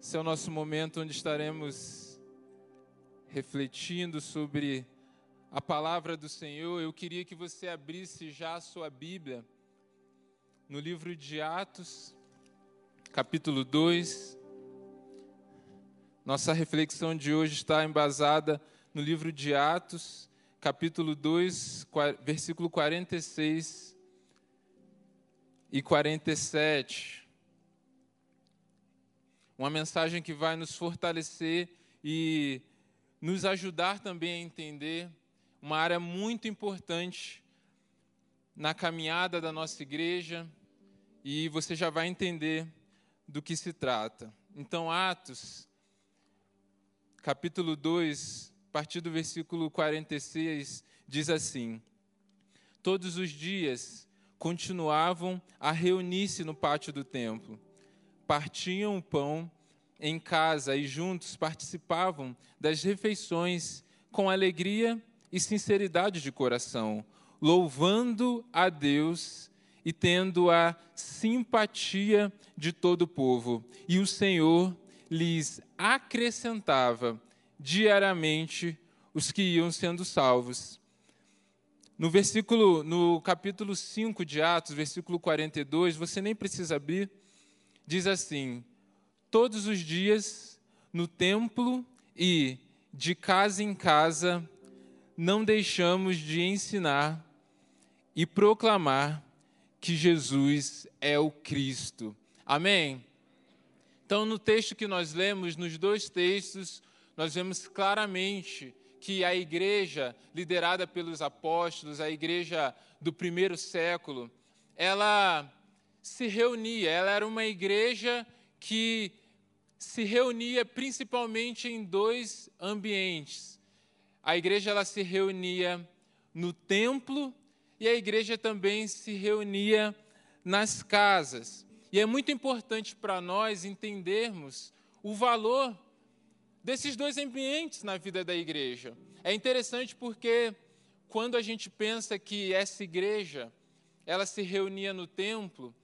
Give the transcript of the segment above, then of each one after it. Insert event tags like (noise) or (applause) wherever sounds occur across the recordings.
Esse é o nosso momento onde estaremos refletindo sobre a palavra do Senhor. Eu queria que você abrisse já a sua Bíblia no livro de Atos, capítulo 2. Nossa reflexão de hoje está embasada no livro de Atos, capítulo 2, versículo 46 e 47 uma mensagem que vai nos fortalecer e nos ajudar também a entender uma área muito importante na caminhada da nossa igreja e você já vai entender do que se trata. Então, Atos, capítulo 2, a partir do versículo 46, diz assim: Todos os dias continuavam a reunir-se no pátio do templo partiam o pão em casa e juntos participavam das refeições com alegria e sinceridade de coração, louvando a Deus e tendo a simpatia de todo o povo. E o Senhor lhes acrescentava diariamente os que iam sendo salvos. No versículo, no capítulo 5 de Atos, versículo 42, você nem precisa abrir, diz assim: Todos os dias no templo e de casa em casa não deixamos de ensinar e proclamar que Jesus é o Cristo. Amém? Então, no texto que nós lemos, nos dois textos, nós vemos claramente que a igreja liderada pelos apóstolos, a igreja do primeiro século, ela se reunia. Ela era uma igreja que se reunia principalmente em dois ambientes. A igreja ela se reunia no templo e a igreja também se reunia nas casas. E é muito importante para nós entendermos o valor desses dois ambientes na vida da igreja. É interessante porque quando a gente pensa que essa igreja ela se reunia no templo,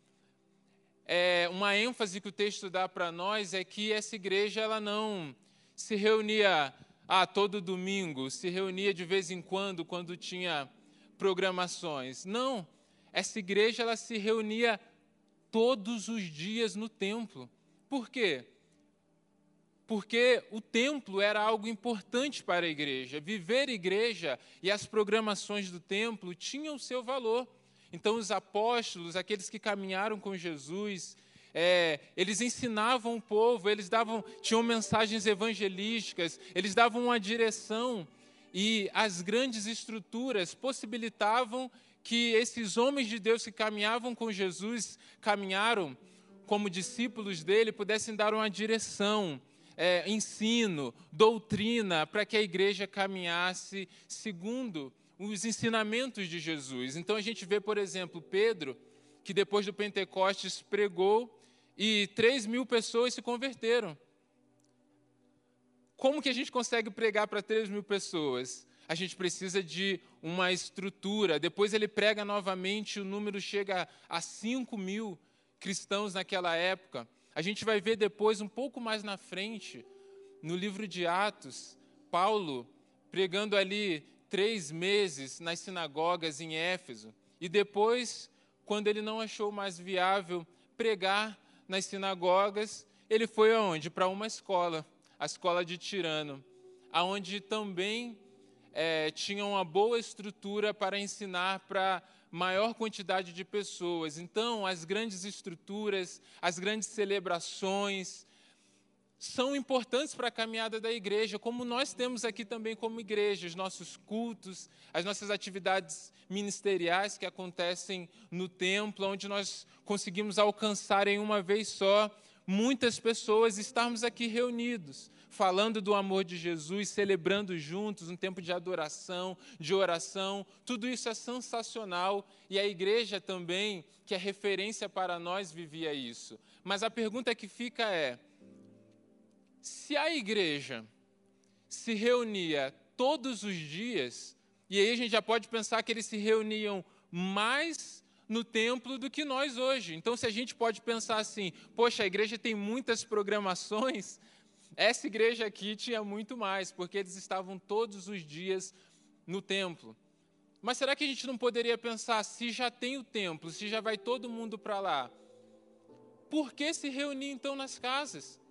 é, uma ênfase que o texto dá para nós é que essa igreja ela não se reunia ah, todo domingo, se reunia de vez em quando, quando tinha programações. Não, essa igreja ela se reunia todos os dias no templo. Por quê? Porque o templo era algo importante para a igreja. Viver igreja e as programações do templo tinham seu valor. Então, os apóstolos, aqueles que caminharam com Jesus, é, eles ensinavam o povo, eles davam, tinham mensagens evangelísticas, eles davam uma direção e as grandes estruturas possibilitavam que esses homens de Deus que caminhavam com Jesus, caminharam como discípulos dele, pudessem dar uma direção, é, ensino, doutrina, para que a igreja caminhasse segundo os ensinamentos de Jesus. Então a gente vê, por exemplo, Pedro, que depois do Pentecostes pregou e 3 mil pessoas se converteram. Como que a gente consegue pregar para 3 mil pessoas? A gente precisa de uma estrutura. Depois ele prega novamente, o número chega a 5 mil cristãos naquela época. A gente vai ver depois, um pouco mais na frente, no livro de Atos, Paulo pregando ali três meses nas sinagogas em Éfeso. E depois, quando ele não achou mais viável pregar nas sinagogas, ele foi aonde? Para uma escola, a escola de Tirano, aonde também é, tinha uma boa estrutura para ensinar para maior quantidade de pessoas. Então, as grandes estruturas, as grandes celebrações, são importantes para a caminhada da igreja, como nós temos aqui também como igreja, os nossos cultos, as nossas atividades ministeriais que acontecem no templo, onde nós conseguimos alcançar em uma vez só muitas pessoas, estarmos aqui reunidos, falando do amor de Jesus, celebrando juntos um tempo de adoração, de oração, tudo isso é sensacional e a igreja também, que é referência para nós, vivia isso. Mas a pergunta que fica é: se a igreja se reunia todos os dias, e aí a gente já pode pensar que eles se reuniam mais no templo do que nós hoje. Então, se a gente pode pensar assim, poxa, a igreja tem muitas programações, (laughs) essa igreja aqui tinha muito mais, porque eles estavam todos os dias no templo. Mas será que a gente não poderia pensar, se já tem o templo, se já vai todo mundo para lá, por que se reunir então nas casas?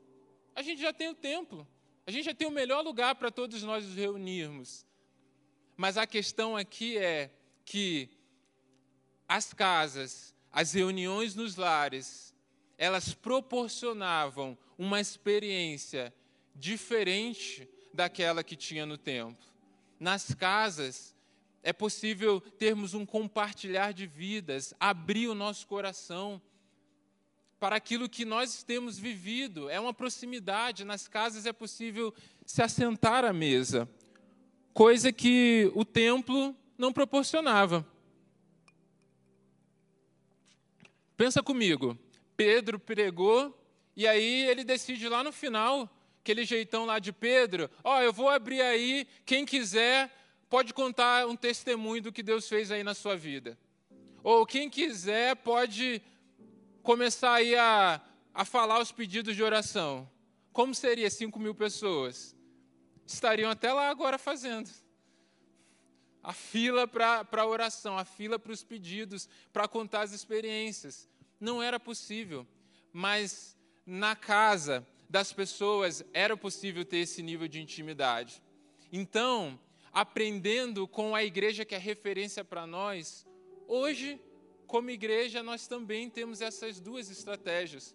A gente já tem o templo, a gente já tem o melhor lugar para todos nós nos reunirmos. Mas a questão aqui é que as casas, as reuniões nos lares, elas proporcionavam uma experiência diferente daquela que tinha no templo. Nas casas, é possível termos um compartilhar de vidas, abrir o nosso coração para aquilo que nós temos vivido. É uma proximidade. Nas casas é possível se assentar à mesa, coisa que o templo não proporcionava. Pensa comigo. Pedro pregou e aí ele decide lá no final, aquele jeitão lá de Pedro, ó, oh, eu vou abrir aí, quem quiser pode contar um testemunho do que Deus fez aí na sua vida. Ou quem quiser pode começar aí a, a falar os pedidos de oração. Como seria 5 mil pessoas? Estariam até lá agora fazendo. A fila para a oração, a fila para os pedidos, para contar as experiências. Não era possível. Mas na casa das pessoas era possível ter esse nível de intimidade. Então, aprendendo com a igreja que é referência para nós, hoje, como igreja, nós também temos essas duas estratégias.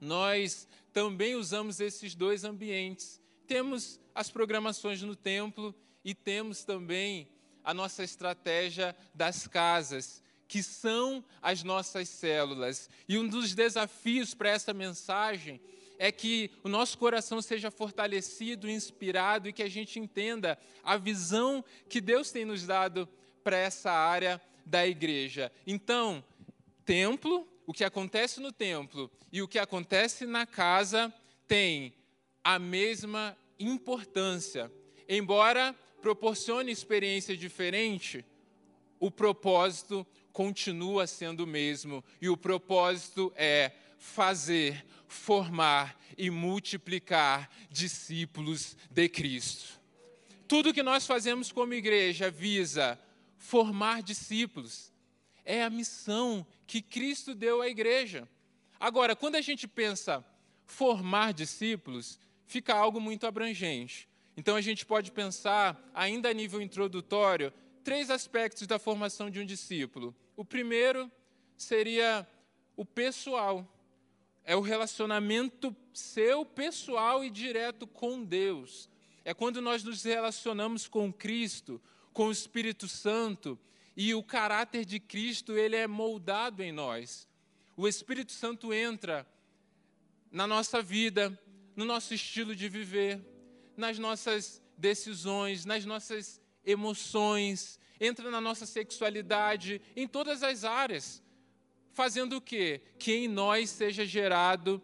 Nós também usamos esses dois ambientes. Temos as programações no templo e temos também a nossa estratégia das casas, que são as nossas células. E um dos desafios para essa mensagem é que o nosso coração seja fortalecido, inspirado e que a gente entenda a visão que Deus tem nos dado para essa área da igreja. Então, templo, o que acontece no templo e o que acontece na casa tem a mesma importância. Embora proporcione experiência diferente, o propósito continua sendo o mesmo. E o propósito é fazer, formar e multiplicar discípulos de Cristo. Tudo que nós fazemos como igreja visa formar discípulos. É a missão que Cristo deu à igreja. Agora, quando a gente pensa formar discípulos, fica algo muito abrangente. Então a gente pode pensar, ainda a nível introdutório, três aspectos da formação de um discípulo. O primeiro seria o pessoal. É o relacionamento seu pessoal e direto com Deus. É quando nós nos relacionamos com Cristo, com o Espírito Santo, e o caráter de Cristo, ele é moldado em nós. O Espírito Santo entra na nossa vida, no nosso estilo de viver, nas nossas decisões, nas nossas emoções, entra na nossa sexualidade, em todas as áreas. Fazendo o quê? Que em nós seja gerado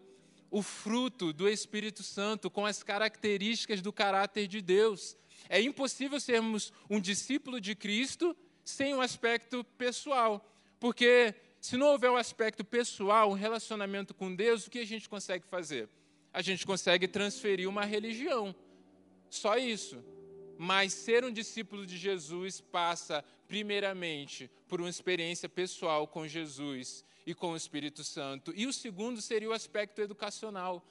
o fruto do Espírito Santo com as características do caráter de Deus. É impossível sermos um discípulo de Cristo sem um aspecto pessoal, porque se não houver um aspecto pessoal, um relacionamento com Deus, o que a gente consegue fazer? A gente consegue transferir uma religião. Só isso. Mas ser um discípulo de Jesus passa, primeiramente, por uma experiência pessoal com Jesus e com o Espírito Santo. E o segundo seria o aspecto educacional,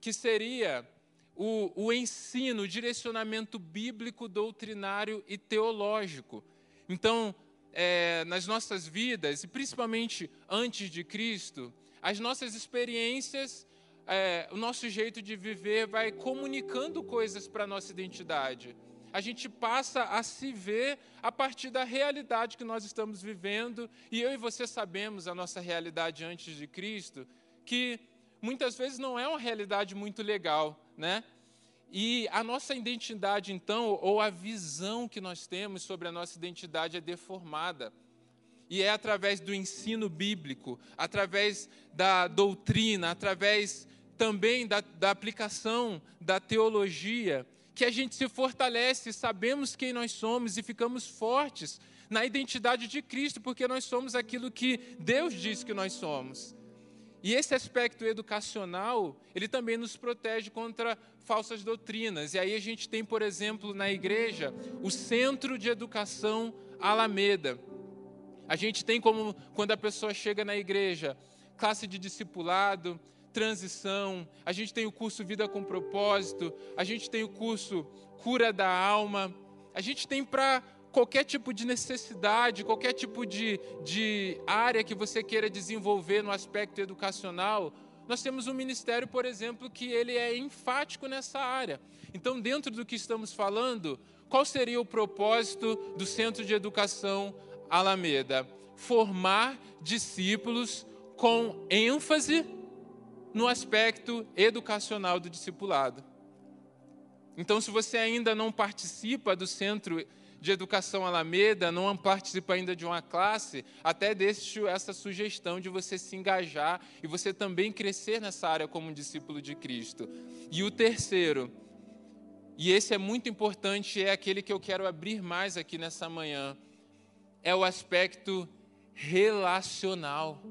que seria o, o ensino, o direcionamento bíblico, doutrinário e teológico. Então, é, nas nossas vidas, e principalmente antes de Cristo, as nossas experiências é, o nosso jeito de viver vai comunicando coisas para a nossa identidade. A gente passa a se ver a partir da realidade que nós estamos vivendo, e eu e você sabemos a nossa realidade antes de Cristo, que muitas vezes não é uma realidade muito legal, né? E a nossa identidade, então, ou a visão que nós temos sobre a nossa identidade é deformada. E é através do ensino bíblico, através da doutrina, através também da, da aplicação da teologia, que a gente se fortalece, sabemos quem nós somos e ficamos fortes na identidade de Cristo, porque nós somos aquilo que Deus diz que nós somos. E esse aspecto educacional, ele também nos protege contra falsas doutrinas. E aí a gente tem, por exemplo, na igreja, o Centro de Educação Alameda. A gente tem como, quando a pessoa chega na igreja, classe de discipulado, transição, a gente tem o curso Vida com Propósito, a gente tem o curso Cura da Alma, a gente tem para qualquer tipo de necessidade, qualquer tipo de, de área que você queira desenvolver no aspecto educacional, nós temos um ministério, por exemplo, que ele é enfático nessa área. Então, dentro do que estamos falando, qual seria o propósito do Centro de Educação Alameda? Formar discípulos com ênfase no aspecto educacional do discipulado. Então, se você ainda não participa do Centro de Educação Alameda, não participa ainda de uma classe, até deixo essa sugestão de você se engajar e você também crescer nessa área como um discípulo de Cristo. E o terceiro, e esse é muito importante, é aquele que eu quero abrir mais aqui nessa manhã, é o aspecto relacional.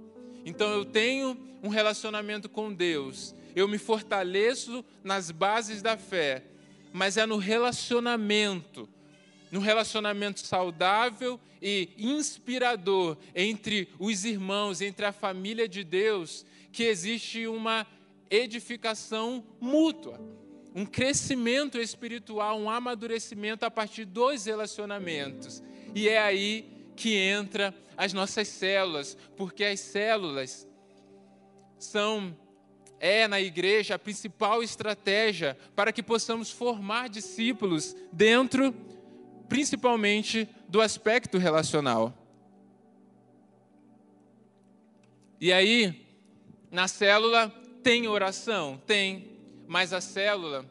Então eu tenho um relacionamento com Deus, eu me fortaleço nas bases da fé, mas é no relacionamento num relacionamento saudável e inspirador entre os irmãos, entre a família de Deus, que existe uma edificação mútua, um crescimento espiritual, um amadurecimento a partir dos relacionamentos. E é aí que entra as nossas células, porque as células são é na igreja a principal estratégia para que possamos formar discípulos dentro principalmente do aspecto relacional. E aí, na célula tem oração? Tem, mas a célula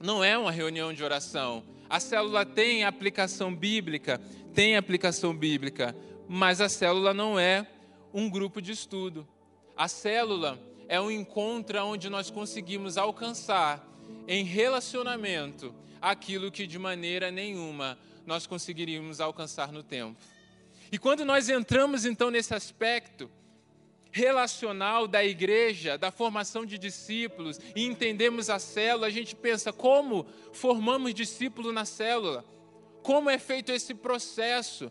não é uma reunião de oração. A célula tem aplicação bíblica, tem aplicação bíblica, mas a célula não é um grupo de estudo. A célula é um encontro onde nós conseguimos alcançar em relacionamento aquilo que de maneira nenhuma nós conseguiríamos alcançar no tempo. E quando nós entramos então nesse aspecto relacional da igreja, da formação de discípulos, e entendemos a célula, a gente pensa como formamos discípulo na célula? Como é feito esse processo?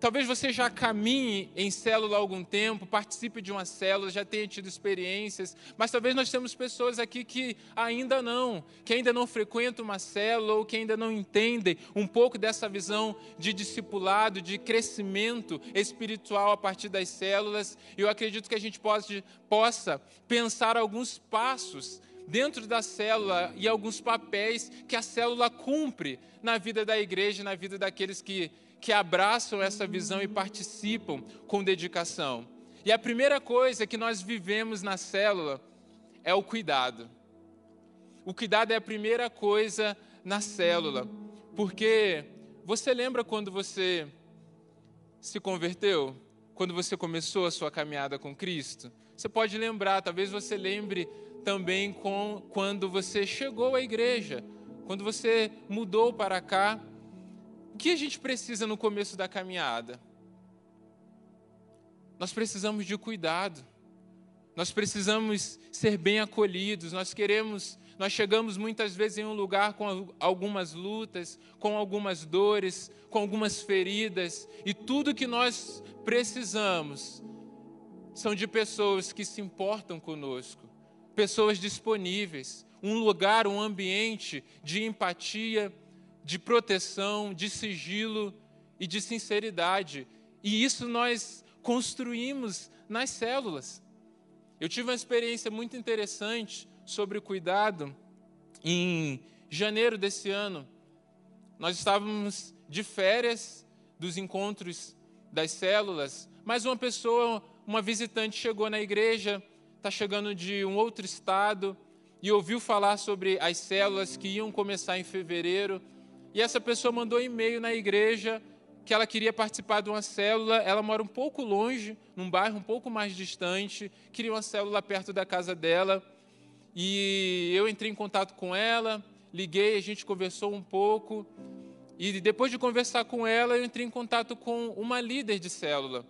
Talvez você já caminhe em célula há algum tempo, participe de uma célula, já tenha tido experiências, mas talvez nós temos pessoas aqui que ainda não, que ainda não frequentam uma célula ou que ainda não entendem um pouco dessa visão de discipulado, de crescimento espiritual a partir das células. E eu acredito que a gente pode, possa pensar alguns passos dentro da célula e alguns papéis que a célula cumpre na vida da igreja, na vida daqueles que que abraçam essa visão e participam com dedicação. E a primeira coisa que nós vivemos na célula é o cuidado. O cuidado é a primeira coisa na célula, porque você lembra quando você se converteu? Quando você começou a sua caminhada com Cristo? Você pode lembrar, talvez você lembre também com quando você chegou à igreja, quando você mudou para cá que a gente precisa no começo da caminhada? Nós precisamos de cuidado. Nós precisamos ser bem acolhidos. Nós queremos, nós chegamos muitas vezes em um lugar com algumas lutas, com algumas dores, com algumas feridas, e tudo que nós precisamos são de pessoas que se importam conosco, pessoas disponíveis, um lugar, um ambiente de empatia de proteção, de sigilo e de sinceridade. E isso nós construímos nas células. Eu tive uma experiência muito interessante sobre o cuidado em janeiro desse ano. Nós estávamos de férias dos encontros das células, mas uma pessoa, uma visitante chegou na igreja, está chegando de um outro estado e ouviu falar sobre as células que iam começar em fevereiro. E essa pessoa mandou um e-mail na igreja que ela queria participar de uma célula. Ela mora um pouco longe, num bairro um pouco mais distante, queria uma célula perto da casa dela. E eu entrei em contato com ela, liguei, a gente conversou um pouco. E depois de conversar com ela, eu entrei em contato com uma líder de célula.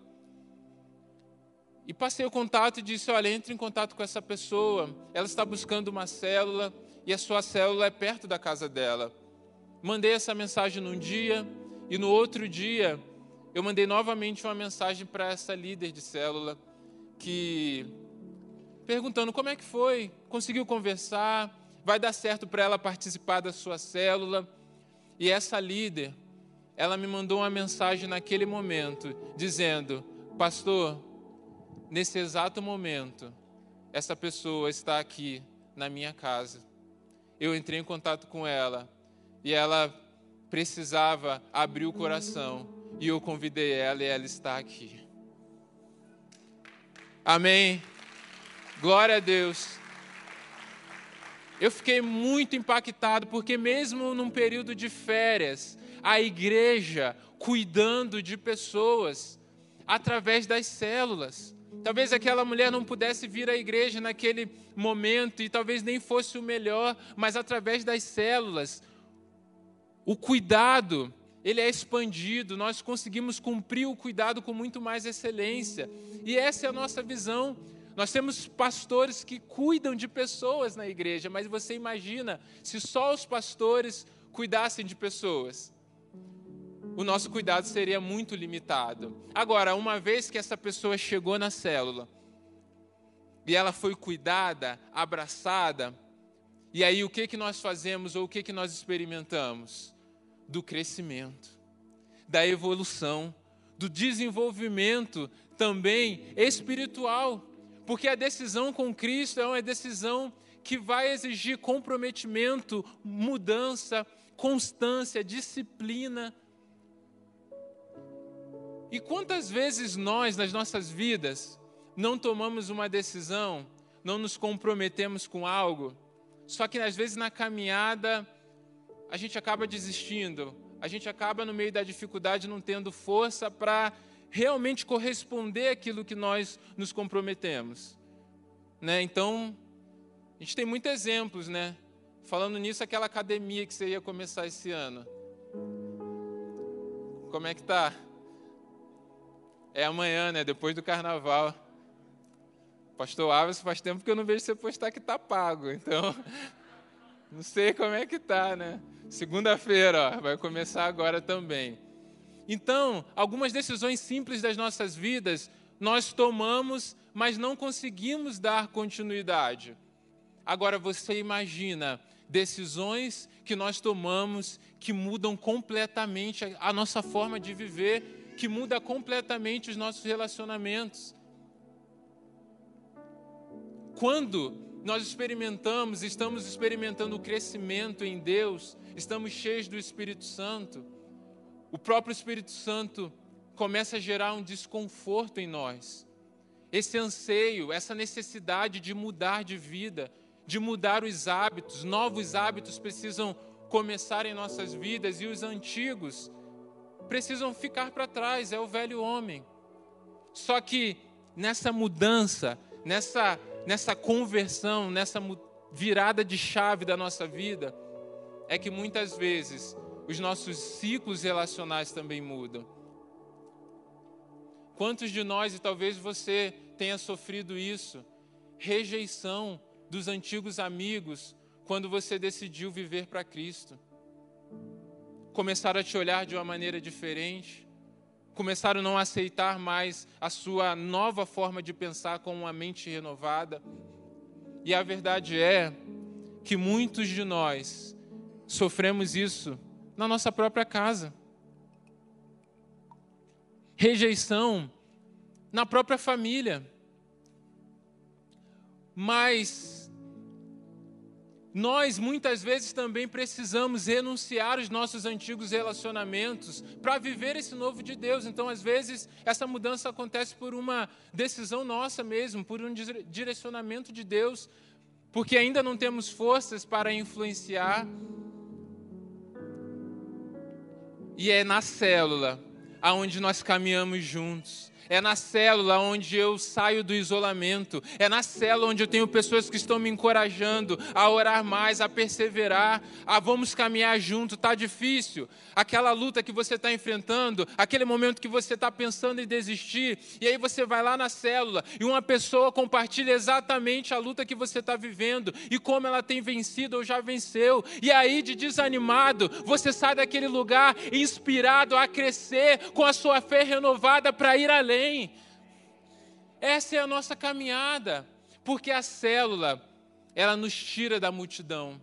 E passei o contato e disse: Olha, entre em contato com essa pessoa. Ela está buscando uma célula e a sua célula é perto da casa dela. Mandei essa mensagem num dia e no outro dia eu mandei novamente uma mensagem para essa líder de célula que perguntando como é que foi, conseguiu conversar, vai dar certo para ela participar da sua célula. E essa líder, ela me mandou uma mensagem naquele momento dizendo: "Pastor, nesse exato momento, essa pessoa está aqui na minha casa. Eu entrei em contato com ela e ela precisava abrir o coração e eu convidei ela e ela está aqui. Amém. Glória a Deus. Eu fiquei muito impactado porque mesmo num período de férias, a igreja cuidando de pessoas através das células. Talvez aquela mulher não pudesse vir à igreja naquele momento e talvez nem fosse o melhor, mas através das células, o cuidado, ele é expandido, nós conseguimos cumprir o cuidado com muito mais excelência. E essa é a nossa visão. Nós temos pastores que cuidam de pessoas na igreja, mas você imagina se só os pastores cuidassem de pessoas o nosso cuidado seria muito limitado. Agora, uma vez que essa pessoa chegou na célula e ela foi cuidada, abraçada, e aí o que que nós fazemos ou o que que nós experimentamos? Do crescimento, da evolução, do desenvolvimento também espiritual. Porque a decisão com Cristo é uma decisão que vai exigir comprometimento, mudança, constância, disciplina. E quantas vezes nós, nas nossas vidas, não tomamos uma decisão, não nos comprometemos com algo, só que às vezes na caminhada a gente acaba desistindo, a gente acaba no meio da dificuldade não tendo força para realmente corresponder àquilo que nós nos comprometemos. Né? Então, a gente tem muitos exemplos, né? Falando nisso, aquela academia que você ia começar esse ano. Como é que tá? É amanhã, né? Depois do carnaval. Pastor Alves, faz tempo que eu não vejo você postar que tá pago. Então, (laughs) não sei como é que tá, né? Segunda-feira, vai começar agora também. Então, algumas decisões simples das nossas vidas nós tomamos, mas não conseguimos dar continuidade. Agora você imagina decisões que nós tomamos que mudam completamente a nossa forma de viver que muda completamente os nossos relacionamentos. Quando nós experimentamos, estamos experimentando o crescimento em Deus, estamos cheios do Espírito Santo, o próprio Espírito Santo começa a gerar um desconforto em nós. Esse anseio, essa necessidade de mudar de vida, de mudar os hábitos, novos hábitos precisam começar em nossas vidas e os antigos precisam ficar para trás, é o velho homem. Só que nessa mudança, nessa, nessa conversão, nessa virada de chave da nossa vida, é que muitas vezes os nossos ciclos relacionais também mudam. Quantos de nós, e talvez você tenha sofrido isso, rejeição dos antigos amigos quando você decidiu viver para Cristo? começaram a te olhar de uma maneira diferente, começaram a não aceitar mais a sua nova forma de pensar com uma mente renovada. E a verdade é que muitos de nós sofremos isso na nossa própria casa. Rejeição na própria família. Mas nós muitas vezes também precisamos renunciar os nossos antigos relacionamentos para viver esse novo de Deus. Então, às vezes, essa mudança acontece por uma decisão nossa mesmo, por um direcionamento de Deus, porque ainda não temos forças para influenciar. E é na célula aonde nós caminhamos juntos, É na célula onde eu saio do isolamento. É na célula onde eu tenho pessoas que estão me encorajando a orar mais, a perseverar, a vamos caminhar junto. Tá difícil. Aquela luta que você está enfrentando, aquele momento que você está pensando em desistir, e aí você vai lá na célula e uma pessoa compartilha exatamente a luta que você está vivendo e como ela tem vencido ou já venceu. E aí, de desanimado, você sai daquele lugar inspirado a crescer com a sua fé renovada para ir além Essa é a nossa caminhada, porque a célula, ela nos tira da multidão.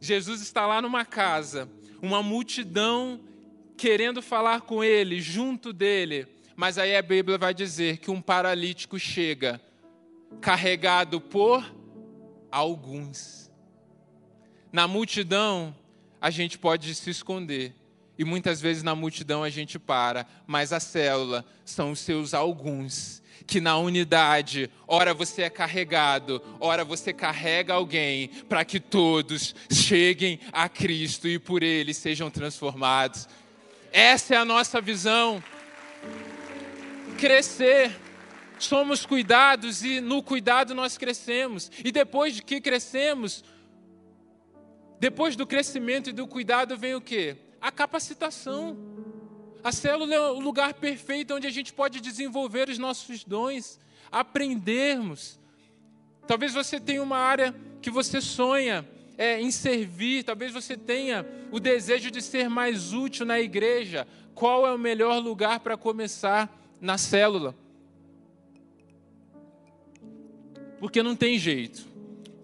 Jesus está lá numa casa, uma multidão querendo falar com ele, junto dele. Mas aí a Bíblia vai dizer que um paralítico chega, carregado por alguns. Na multidão, a gente pode se esconder. E muitas vezes na multidão a gente para, mas a célula são os seus alguns. Que na unidade, ora você é carregado, ora você carrega alguém, para que todos cheguem a Cristo e por ele sejam transformados. Essa é a nossa visão. Crescer. Somos cuidados e no cuidado nós crescemos. E depois de que crescemos, depois do crescimento e do cuidado vem o quê? A capacitação. A célula é o lugar perfeito onde a gente pode desenvolver os nossos dons, aprendermos. Talvez você tenha uma área que você sonha é, em servir, talvez você tenha o desejo de ser mais útil na igreja. Qual é o melhor lugar para começar? Na célula. Porque não tem jeito.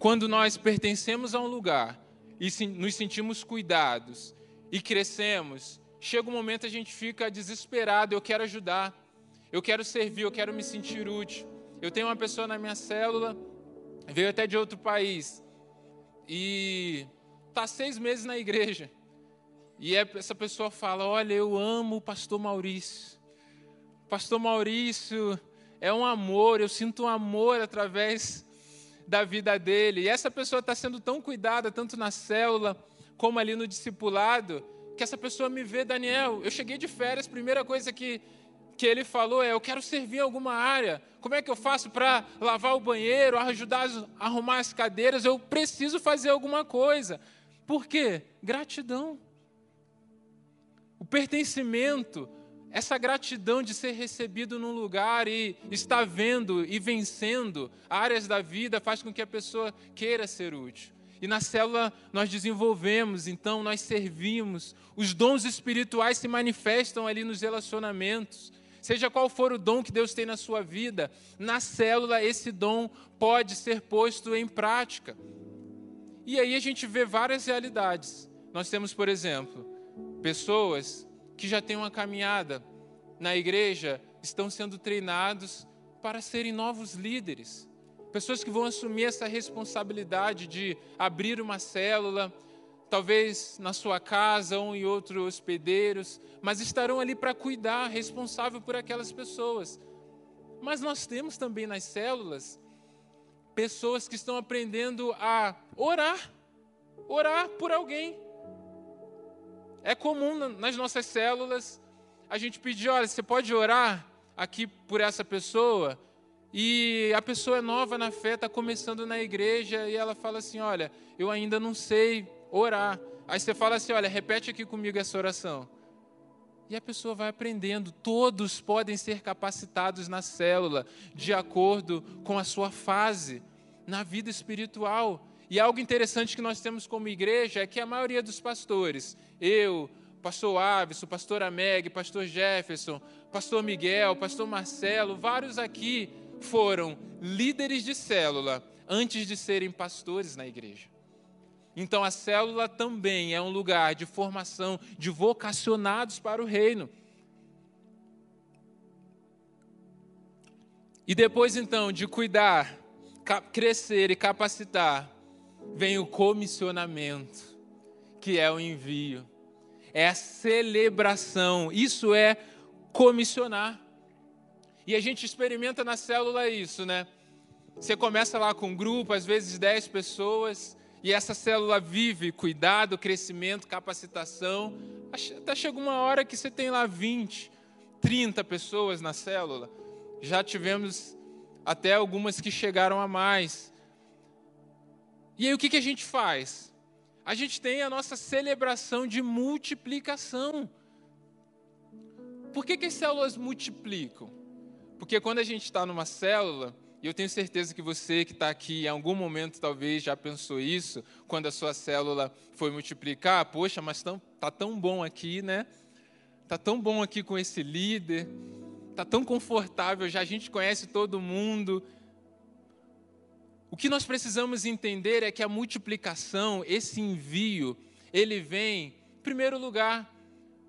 Quando nós pertencemos a um lugar e nos sentimos cuidados e crescemos, chega um momento a gente fica desesperado. Eu quero ajudar, eu quero servir, eu quero me sentir útil. Eu tenho uma pessoa na minha célula, veio até de outro país e está seis meses na igreja. E é, essa pessoa fala: Olha, eu amo o pastor Maurício. O pastor Maurício é um amor, eu sinto um amor através da vida dele. E essa pessoa está sendo tão cuidada, tanto na célula, como ali no discipulado, que essa pessoa me vê, Daniel, eu cheguei de férias, primeira coisa que, que ele falou é: eu quero servir em alguma área. Como é que eu faço para lavar o banheiro, ajudar a arrumar as cadeiras? Eu preciso fazer alguma coisa. Por quê? Gratidão. O pertencimento, essa gratidão de ser recebido num lugar e estar vendo e vencendo áreas da vida faz com que a pessoa queira ser útil. E na célula nós desenvolvemos, então nós servimos. Os dons espirituais se manifestam ali nos relacionamentos. Seja qual for o dom que Deus tem na sua vida, na célula esse dom pode ser posto em prática. E aí a gente vê várias realidades. Nós temos, por exemplo, pessoas que já têm uma caminhada na igreja, estão sendo treinados para serem novos líderes pessoas que vão assumir essa responsabilidade de abrir uma célula, talvez na sua casa ou em outros hospedeiros, mas estarão ali para cuidar, responsável por aquelas pessoas. Mas nós temos também nas células pessoas que estão aprendendo a orar, orar por alguém. É comum nas nossas células a gente pedir, olha, você pode orar aqui por essa pessoa? E a pessoa é nova na fé, está começando na igreja e ela fala assim: Olha, eu ainda não sei orar. Aí você fala assim: Olha, repete aqui comigo essa oração. E a pessoa vai aprendendo. Todos podem ser capacitados na célula, de acordo com a sua fase na vida espiritual. E algo interessante que nós temos como igreja é que a maioria dos pastores, eu, pastor Aves, pastor Ameg, pastor Jefferson, pastor Miguel, pastor Marcelo, vários aqui foram líderes de célula antes de serem pastores na igreja. Então a célula também é um lugar de formação de vocacionados para o reino. E depois então de cuidar, crescer e capacitar, vem o comissionamento, que é o envio. É a celebração. Isso é comissionar. E a gente experimenta na célula isso, né? Você começa lá com um grupo, às vezes 10 pessoas, e essa célula vive cuidado, crescimento, capacitação. Até chega uma hora que você tem lá 20, 30 pessoas na célula. Já tivemos até algumas que chegaram a mais. E aí o que, que a gente faz? A gente tem a nossa celebração de multiplicação. Por que, que as células multiplicam? Porque quando a gente está numa célula, e eu tenho certeza que você que está aqui em algum momento talvez já pensou isso, quando a sua célula foi multiplicar, poxa, mas está tá tão bom aqui, né? Está tão bom aqui com esse líder, está tão confortável, já a gente conhece todo mundo. O que nós precisamos entender é que a multiplicação, esse envio, ele vem, em primeiro lugar,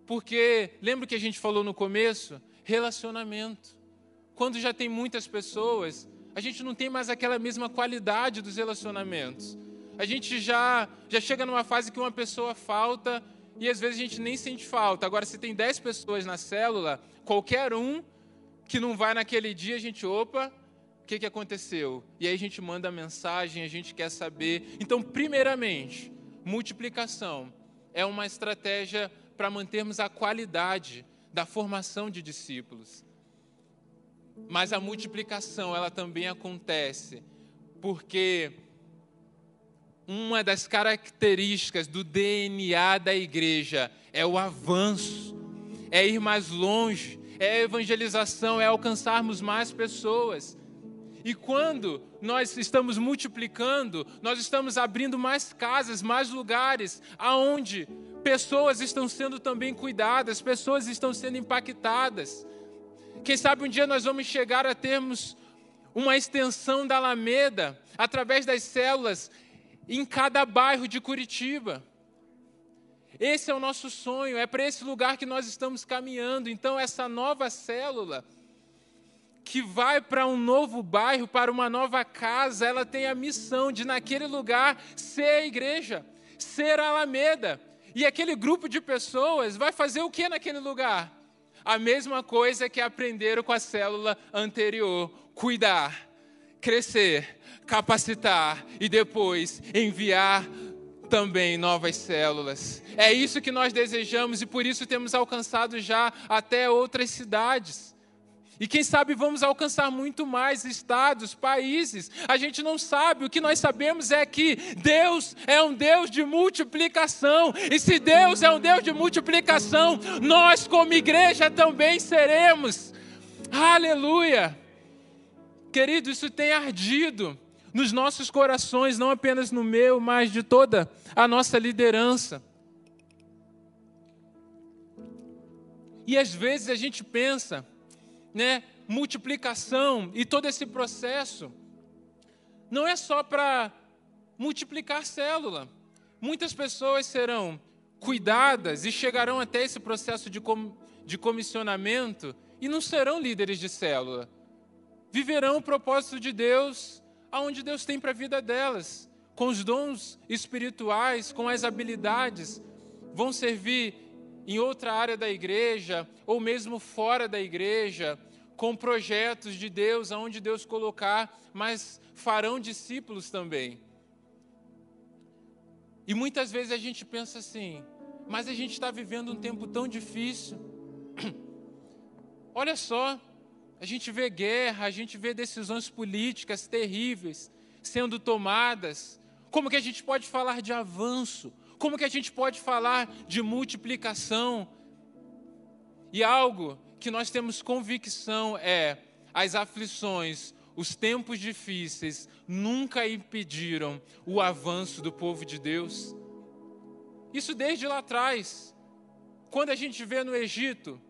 porque lembra que a gente falou no começo? Relacionamento. Quando já tem muitas pessoas, a gente não tem mais aquela mesma qualidade dos relacionamentos. A gente já, já chega numa fase que uma pessoa falta e às vezes a gente nem sente falta. Agora, se tem 10 pessoas na célula, qualquer um que não vai naquele dia, a gente, opa, o que, que aconteceu? E aí a gente manda mensagem, a gente quer saber. Então, primeiramente, multiplicação é uma estratégia para mantermos a qualidade da formação de discípulos. Mas a multiplicação, ela também acontece porque uma das características do DNA da igreja é o avanço, é ir mais longe, é evangelização, é alcançarmos mais pessoas. E quando nós estamos multiplicando, nós estamos abrindo mais casas, mais lugares, aonde pessoas estão sendo também cuidadas, pessoas estão sendo impactadas. Quem sabe um dia nós vamos chegar a termos uma extensão da Alameda através das células em cada bairro de Curitiba. Esse é o nosso sonho, é para esse lugar que nós estamos caminhando. Então, essa nova célula, que vai para um novo bairro, para uma nova casa, ela tem a missão de, naquele lugar, ser a igreja, ser a Alameda. E aquele grupo de pessoas vai fazer o que naquele lugar? A mesma coisa que aprenderam com a célula anterior: cuidar, crescer, capacitar e depois enviar também novas células. É isso que nós desejamos e por isso temos alcançado já até outras cidades. E quem sabe vamos alcançar muito mais estados, países. A gente não sabe, o que nós sabemos é que Deus é um Deus de multiplicação. E se Deus é um Deus de multiplicação, nós, como igreja, também seremos. Aleluia! Querido, isso tem ardido nos nossos corações, não apenas no meu, mas de toda a nossa liderança. E às vezes a gente pensa, né, multiplicação e todo esse processo não é só para multiplicar célula. Muitas pessoas serão cuidadas e chegarão até esse processo de, com, de comissionamento e não serão líderes de célula. Viverão o propósito de Deus aonde Deus tem para a vida delas, com os dons espirituais, com as habilidades, vão servir em outra área da igreja ou mesmo fora da igreja, com projetos de Deus, aonde Deus colocar, mas farão discípulos também. E muitas vezes a gente pensa assim, mas a gente está vivendo um tempo tão difícil. (clears throat) Olha só, a gente vê guerra, a gente vê decisões políticas terríveis sendo tomadas. Como que a gente pode falar de avanço? Como que a gente pode falar de multiplicação? E algo que nós temos convicção é as aflições, os tempos difíceis nunca impediram o avanço do povo de Deus. Isso desde lá atrás. Quando a gente vê no Egito,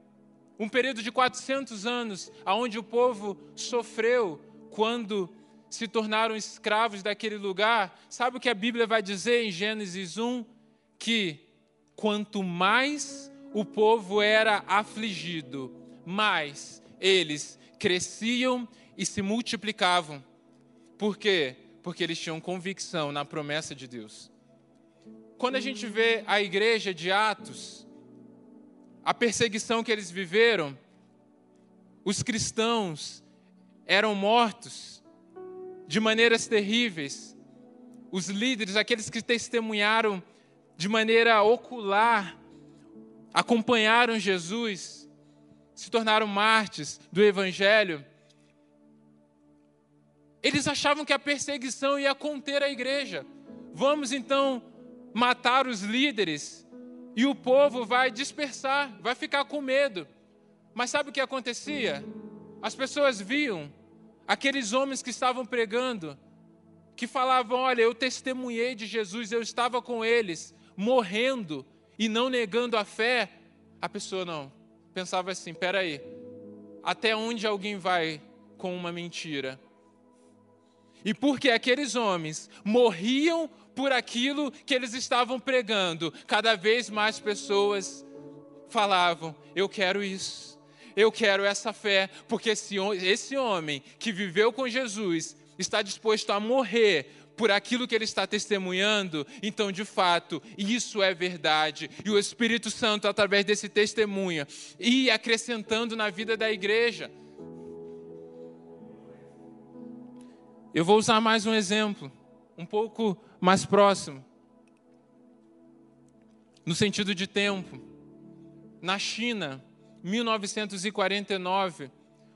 um período de 400 anos, onde o povo sofreu quando se tornaram escravos daquele lugar. Sabe o que a Bíblia vai dizer em Gênesis 1? Que quanto mais o povo era afligido, mais eles cresciam e se multiplicavam. Por quê? Porque eles tinham convicção na promessa de Deus. Quando a gente vê a igreja de Atos, a perseguição que eles viveram, os cristãos eram mortos de maneiras terríveis. Os líderes, aqueles que testemunharam de maneira ocular, acompanharam Jesus, se tornaram mártires do evangelho, eles achavam que a perseguição ia conter a igreja. Vamos então matar os líderes e o povo vai dispersar, vai ficar com medo. Mas sabe o que acontecia? As pessoas viam aqueles homens que estavam pregando, que falavam: Olha, eu testemunhei de Jesus, eu estava com eles, morrendo e não negando a fé. A pessoa não, pensava assim: peraí, até onde alguém vai com uma mentira? E porque aqueles homens morriam por aquilo que eles estavam pregando, cada vez mais pessoas falavam: Eu quero isso, eu quero essa fé, porque esse, esse homem que viveu com Jesus está disposto a morrer por aquilo que ele está testemunhando, então de fato isso é verdade. E o Espírito Santo, através desse testemunho, ia acrescentando na vida da igreja. Eu vou usar mais um exemplo, um pouco mais próximo, no sentido de tempo. Na China, 1949,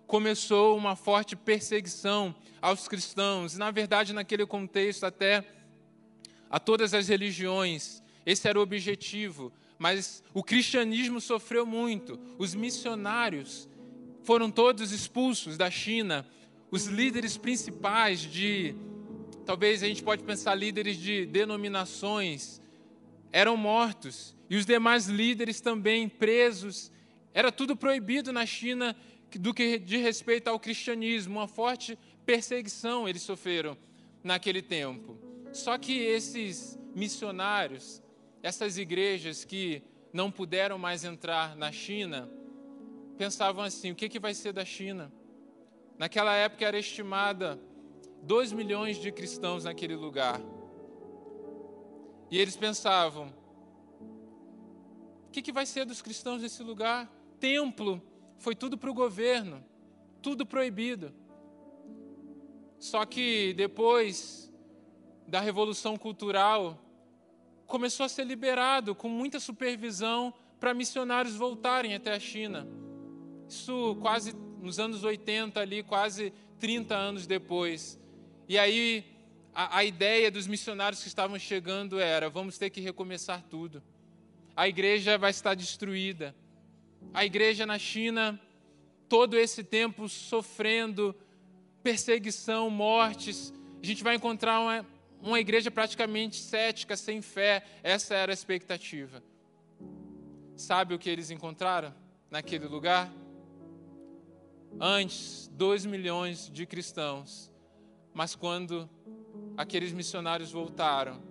começou uma forte perseguição aos cristãos, na verdade, naquele contexto, até a todas as religiões. Esse era o objetivo, mas o cristianismo sofreu muito. Os missionários foram todos expulsos da China os líderes principais de, talvez a gente pode pensar líderes de denominações, eram mortos e os demais líderes também presos. Era tudo proibido na China do que de respeito ao cristianismo, uma forte perseguição eles sofreram naquele tempo. Só que esses missionários, essas igrejas que não puderam mais entrar na China, pensavam assim: o que, que vai ser da China? Naquela época era estimada 2 milhões de cristãos naquele lugar. E eles pensavam: o que, que vai ser dos cristãos nesse lugar? Templo foi tudo para o governo, tudo proibido. Só que depois da Revolução Cultural, começou a ser liberado com muita supervisão para missionários voltarem até a China. Isso quase nos anos 80 ali, quase 30 anos depois. E aí a, a ideia dos missionários que estavam chegando era: vamos ter que recomeçar tudo. A igreja vai estar destruída. A igreja na China, todo esse tempo sofrendo perseguição, mortes, a gente vai encontrar uma, uma igreja praticamente cética, sem fé. Essa era a expectativa. Sabe o que eles encontraram naquele lugar? Antes, 2 milhões de cristãos, mas quando aqueles missionários voltaram,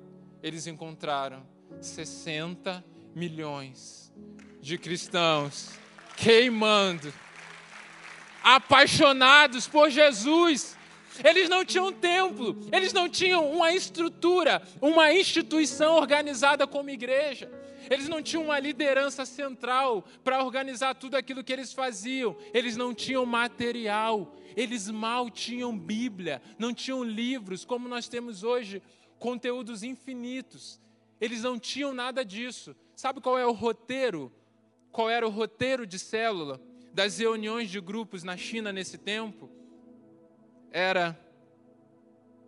eles encontraram 60 milhões de cristãos queimando, apaixonados por Jesus. Eles não tinham templo, eles não tinham uma estrutura, uma instituição organizada como igreja. Eles não tinham uma liderança central para organizar tudo aquilo que eles faziam. Eles não tinham material. Eles mal tinham Bíblia, não tinham livros como nós temos hoje, conteúdos infinitos. Eles não tinham nada disso. Sabe qual é o roteiro? Qual era o roteiro de célula das reuniões de grupos na China nesse tempo? Era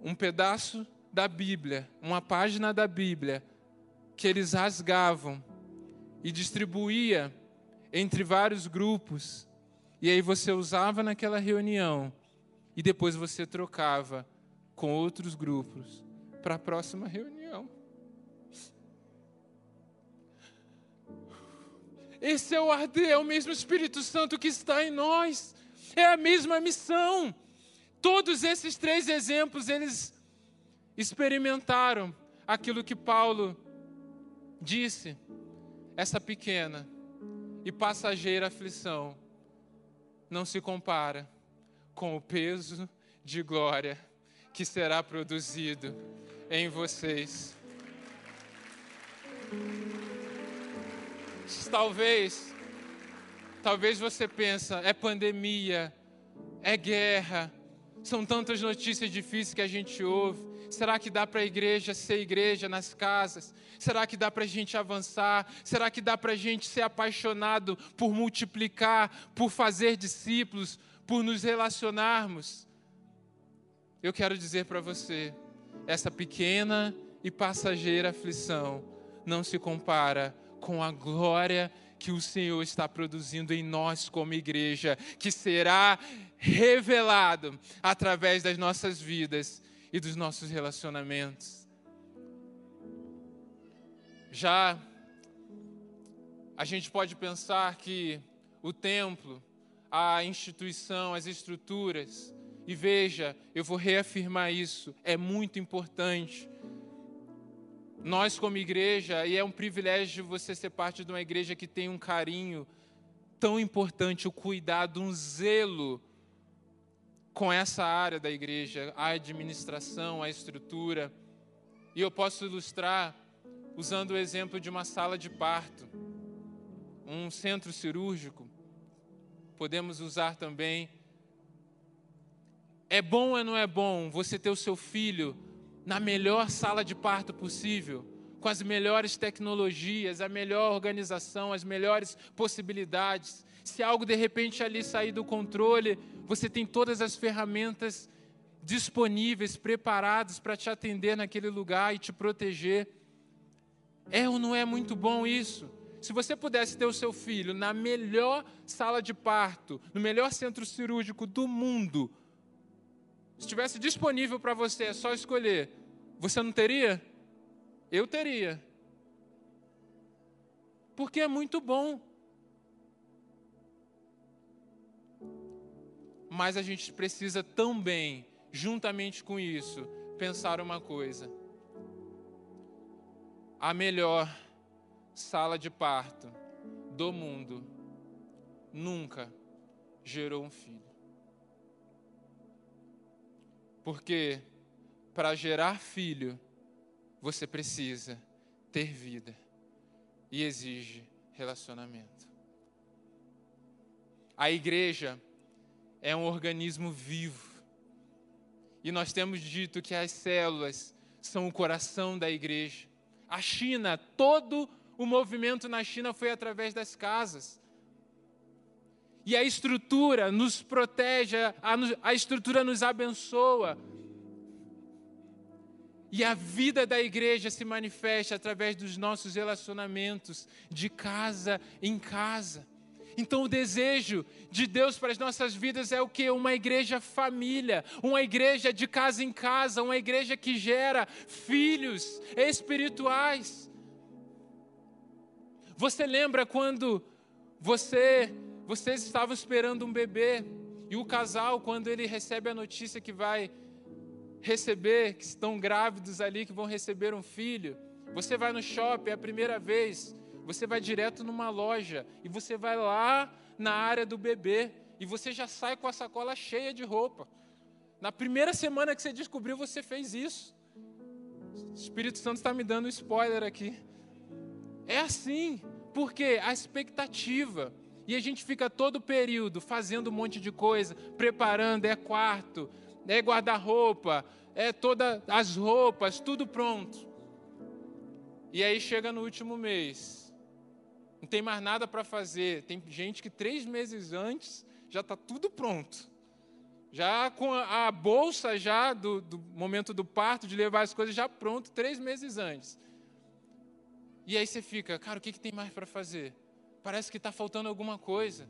um pedaço da Bíblia, uma página da Bíblia que eles rasgavam e distribuía entre vários grupos. E aí você usava naquela reunião e depois você trocava com outros grupos para a próxima reunião. Esse é o arder, é o mesmo Espírito Santo que está em nós. É a mesma missão. Todos esses três exemplos eles experimentaram aquilo que Paulo disse: essa pequena e passageira aflição não se compara com o peso de glória que será produzido em vocês. Talvez, talvez você pensa, é pandemia, é guerra, são tantas notícias difíceis que a gente ouve. Será que dá para a igreja ser igreja nas casas? Será que dá para a gente avançar? Será que dá para a gente ser apaixonado por multiplicar, por fazer discípulos, por nos relacionarmos? Eu quero dizer para você, essa pequena e passageira aflição não se compara com a glória que o Senhor está produzindo em nós como igreja, que será revelado através das nossas vidas e dos nossos relacionamentos. Já a gente pode pensar que o templo, a instituição, as estruturas, e veja, eu vou reafirmar isso, é muito importante. Nós, como igreja, e é um privilégio você ser parte de uma igreja que tem um carinho tão importante, o cuidado, um zelo com essa área da igreja, a administração, a estrutura. E eu posso ilustrar usando o exemplo de uma sala de parto, um centro cirúrgico. Podemos usar também. É bom ou não é bom você ter o seu filho na melhor sala de parto possível, com as melhores tecnologias, a melhor organização, as melhores possibilidades? Se algo de repente ali sair do controle, você tem todas as ferramentas disponíveis, preparadas para te atender naquele lugar e te proteger. É ou não é muito bom isso? Se você pudesse ter o seu filho na melhor sala de parto, no melhor centro cirúrgico do mundo, se estivesse disponível para você, é só escolher, você não teria? Eu teria. Porque é muito bom. Mas a gente precisa também, juntamente com isso, pensar uma coisa. A melhor sala de parto do mundo nunca gerou um filho. Porque para gerar filho, você precisa ter vida e exige relacionamento. A igreja é um organismo vivo. E nós temos dito que as células são o coração da igreja. A China, todo o movimento na China foi através das casas. E a estrutura nos protege, a, a estrutura nos abençoa. E a vida da igreja se manifesta através dos nossos relacionamentos, de casa em casa. Então, o desejo de Deus para as nossas vidas é o que? Uma igreja família, uma igreja de casa em casa, uma igreja que gera filhos espirituais. Você lembra quando você, vocês estavam esperando um bebê e o casal, quando ele recebe a notícia que vai receber, que estão grávidos ali, que vão receber um filho. Você vai no shopping, é a primeira vez, você vai direto numa loja e você vai lá na área do bebê e você já sai com a sacola cheia de roupa. Na primeira semana que você descobriu, você fez isso. O Espírito Santo está me dando um spoiler aqui. É assim, porque a expectativa. E a gente fica todo o período fazendo um monte de coisa, preparando, é quarto, é guarda-roupa, é todas as roupas, tudo pronto. E aí chega no último mês, não tem mais nada para fazer. Tem gente que três meses antes já está tudo pronto. Já com a, bolsa já do, do momento do parto, de levar as coisas já pronto, três meses antes. E aí você fica, cara, o que, que tem mais para fazer? Parece que está faltando alguma coisa.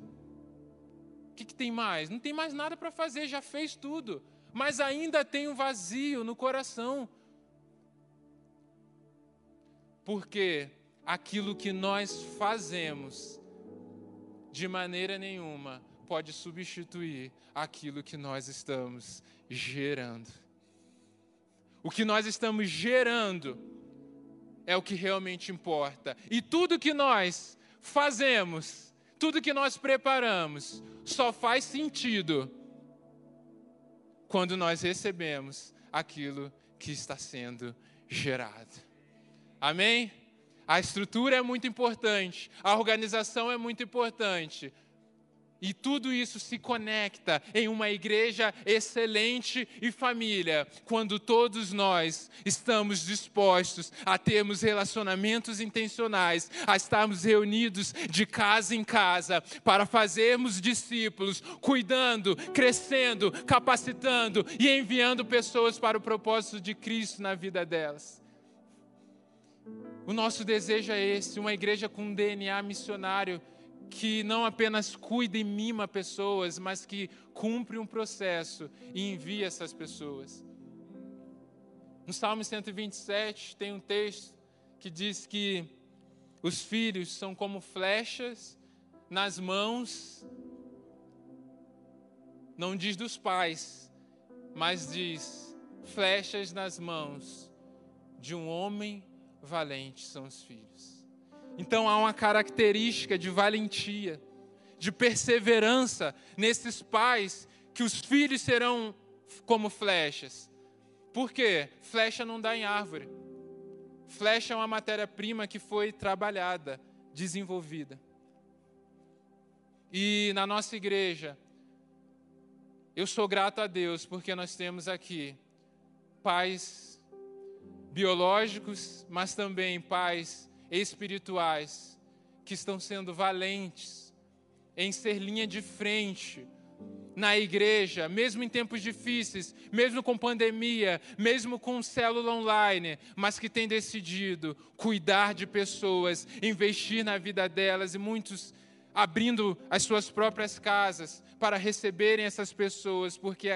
O que, que tem mais? Não tem mais nada para fazer, já fez tudo mas ainda tem um vazio no coração. Porque aquilo que nós fazemos, de maneira nenhuma, pode substituir aquilo que nós estamos gerando. O que nós estamos gerando é o que realmente importa. E tudo que nós fazemos, tudo que nós preparamos, só faz sentido quando nós recebemos aquilo que está sendo gerado. Amém? A estrutura é muito importante, a organização é muito importante, E tudo isso se conecta em uma igreja excelente e família, quando todos nós estamos dispostos a termos relacionamentos intencionais, a estarmos reunidos de casa em casa, para fazermos discípulos, cuidando, crescendo, capacitando e enviando pessoas para o propósito de Cristo na vida delas. O nosso desejo é esse, uma igreja com um DNA missionário que não apenas cuida e mima pessoas, mas que cumpre um processo e envia essas pessoas. No Salmo 127 tem um texto que diz que os filhos são como flechas nas mãos, não diz dos pais, mas diz flechas nas mãos de um homem valente são os filhos. Então há uma característica de valentia, de perseverança nesses pais, que os filhos serão como flechas. Por quê? Flecha não dá em árvore. Flecha é uma matéria-prima que foi trabalhada, desenvolvida. E na nossa igreja, eu sou grato a Deus porque nós temos aqui pais biológicos, mas também pais espirituais que estão sendo valentes em ser linha de frente na igreja, mesmo em tempos difíceis, mesmo com pandemia, mesmo com célula online, mas que tem decidido cuidar de pessoas, investir na vida delas e muitos abrindo as suas próprias casas para receberem essas pessoas, porque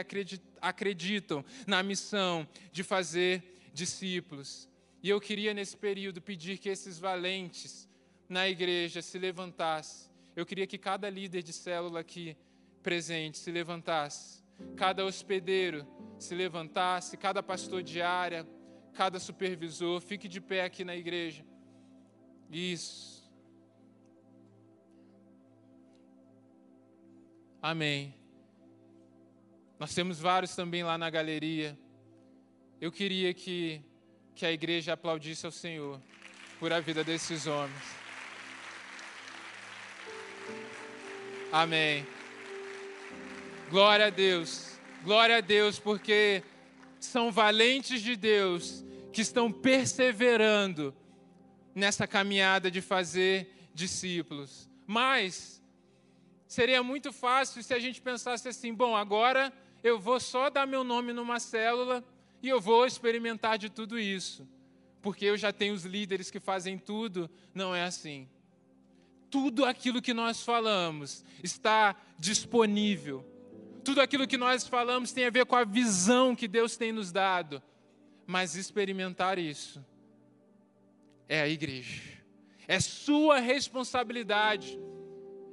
acreditam na missão de fazer discípulos. E eu queria, nesse período, pedir que esses valentes na igreja se levantassem. Eu queria que cada líder de célula aqui presente se levantasse, cada hospedeiro se levantasse, cada pastor de área, cada supervisor, fique de pé aqui na igreja. Isso. Amém. Nós temos vários também lá na galeria. Eu queria que que a igreja aplaudisse ao Senhor por a vida desses homens. Amém. Glória a Deus. Glória a Deus, porque são valentes de Deus que estão perseverando nessa caminhada de fazer discípulos. Mas seria muito fácil se a gente pensasse assim: bom, agora eu vou só dar meu nome numa célula e eu vou experimentar de tudo isso, porque eu já tenho os líderes que fazem tudo. Não é assim. Tudo aquilo que nós falamos está disponível. Tudo aquilo que nós falamos tem a ver com a visão que Deus tem nos dado. Mas experimentar isso é a igreja. É sua responsabilidade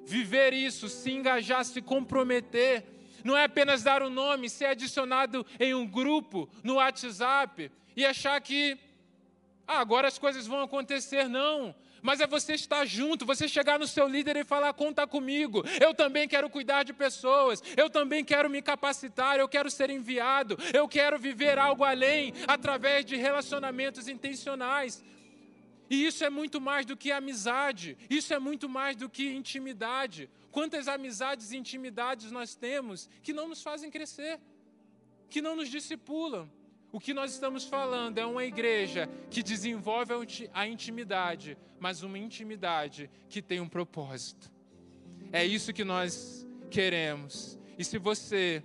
viver isso, se engajar, se comprometer não é apenas dar o um nome, ser adicionado em um grupo no WhatsApp e achar que ah, agora as coisas vão acontecer. Não. Mas é você estar junto, você chegar no seu líder e falar: conta comigo, eu também quero cuidar de pessoas, eu também quero me capacitar, eu quero ser enviado, eu quero viver algo além, através de relacionamentos intencionais. E isso é muito mais do que amizade, isso é muito mais do que intimidade. Quantas amizades e intimidades nós temos que não nos fazem crescer, que não nos discipulam. O que nós estamos falando é uma igreja que desenvolve a intimidade, mas uma intimidade que tem um propósito. É isso que nós queremos. E se você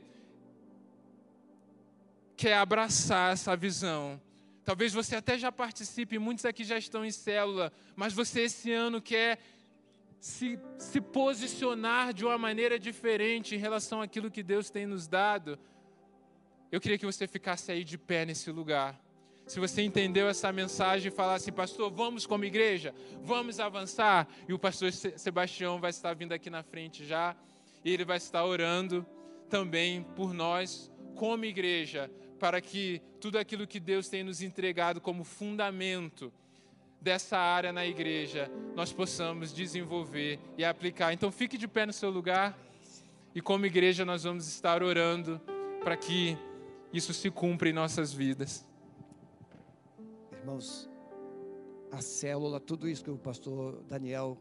quer abraçar essa visão, talvez você até já participe, muitos aqui já estão em célula, mas você esse ano quer se, se posicionar de uma maneira diferente em relação àquilo que Deus tem nos dado, eu queria que você ficasse aí de pé nesse lugar. Se você entendeu essa mensagem e falar assim, pastor, vamos como igreja, vamos avançar. E o pastor Sebastião vai estar vindo aqui na frente já, e ele vai estar orando também por nós, como igreja, para que tudo aquilo que Deus tem nos entregado como fundamento dessa área na igreja nós possamos desenvolver e aplicar. Então fique de pé no seu lugar e como igreja nós vamos estar orando para que isso se cumpra em nossas vidas. Irmãos, a célula, tudo isso que o pastor Daniel